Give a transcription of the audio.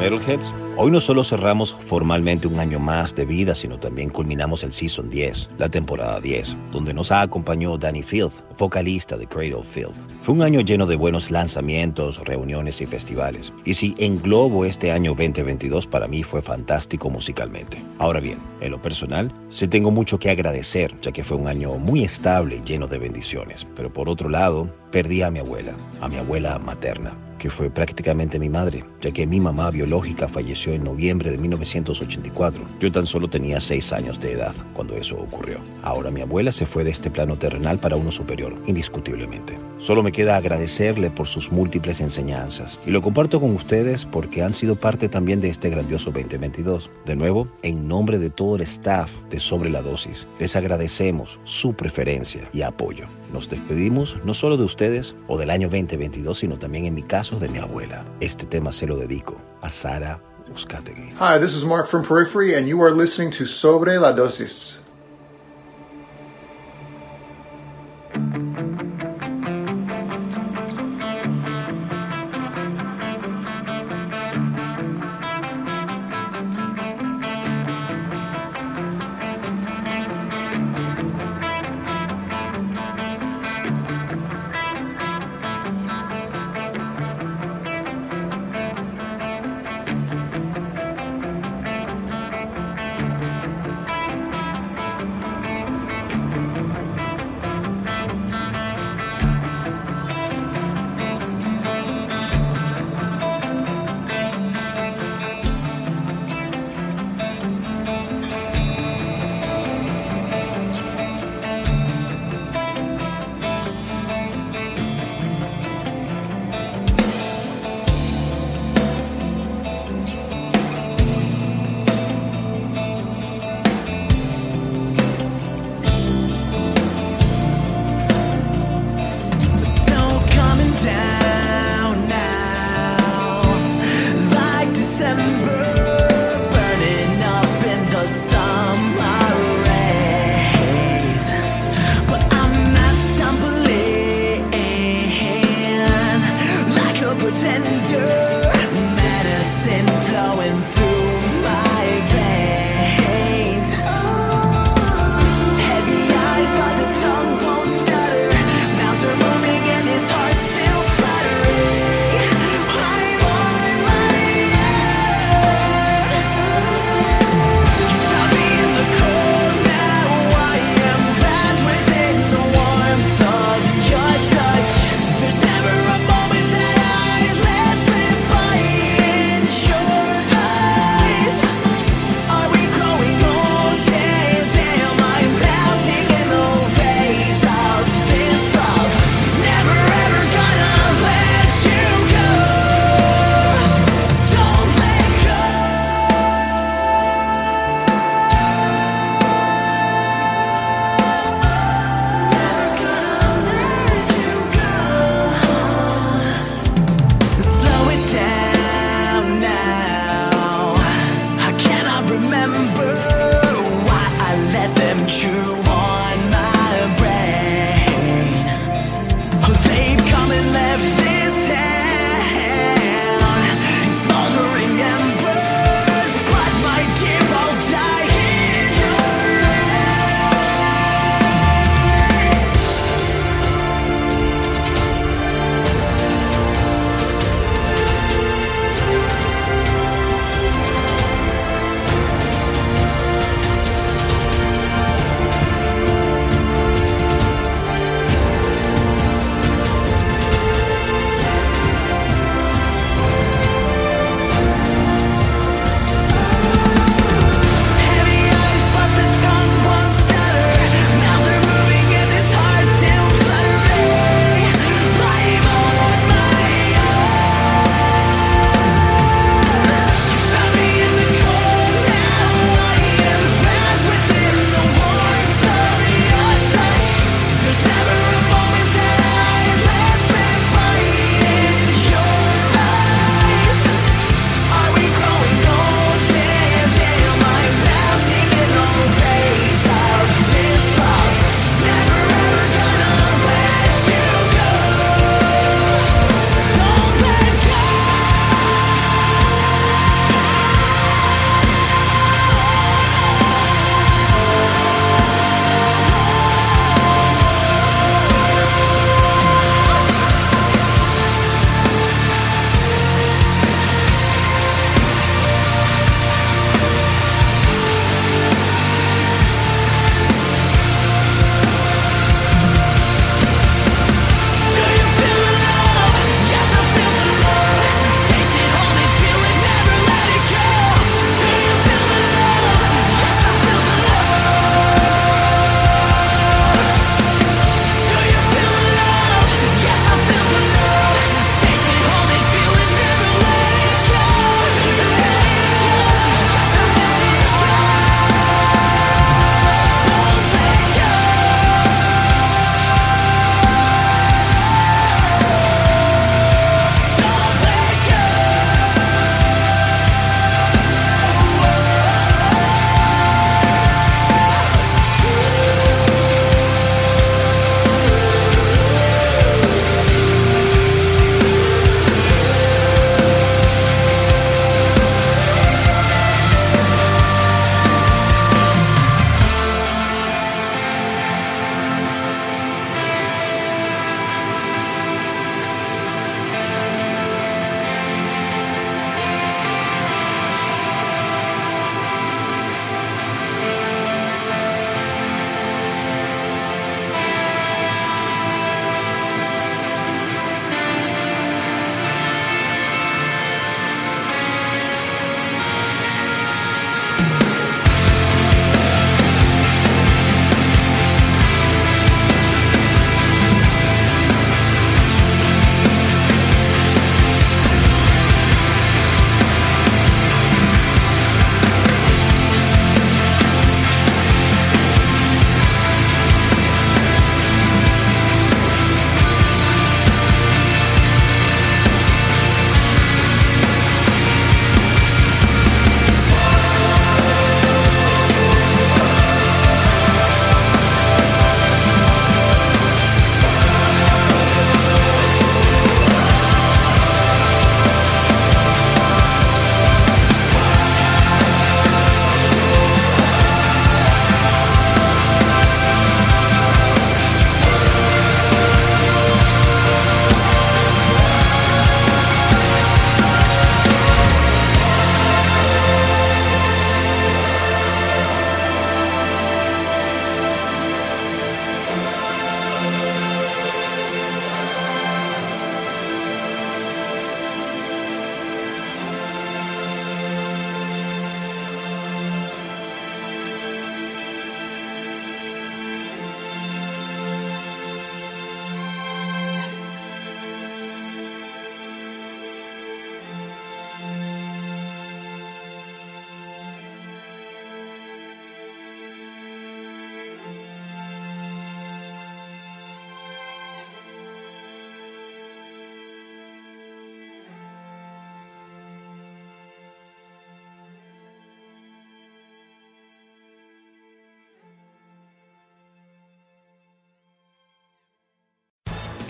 Metalheads, hoy no solo cerramos formalmente un año más de vida, sino también culminamos el Season 10, la temporada 10, donde nos acompañó Danny Filth, vocalista de Cradle Filth. Fue un año lleno de buenos lanzamientos, reuniones y festivales. Y si englobo este año 2022, para mí fue fantástico musicalmente. Ahora bien, en lo personal, sí tengo mucho que agradecer, ya que fue un año muy estable y lleno de bendiciones. Pero por otro lado, perdí a mi abuela, a mi abuela materna que fue prácticamente mi madre, ya que mi mamá biológica falleció en noviembre de 1984. Yo tan solo tenía seis años de edad cuando eso ocurrió. Ahora mi abuela se fue de este plano terrenal para uno superior, indiscutiblemente. Solo me queda agradecerle por sus múltiples enseñanzas y lo comparto con ustedes porque han sido parte también de este grandioso 2022. De nuevo, en nombre de todo el staff de Sobre la Dosis, les agradecemos su preferencia y apoyo. Nos despedimos no solo de ustedes o del año 2022, sino también en mi caso de mi abuela. Este tema se lo dedico a Sara Uzcategui. Hi, this is Mark from Periphery, and you are listening to Sobre la Dosis.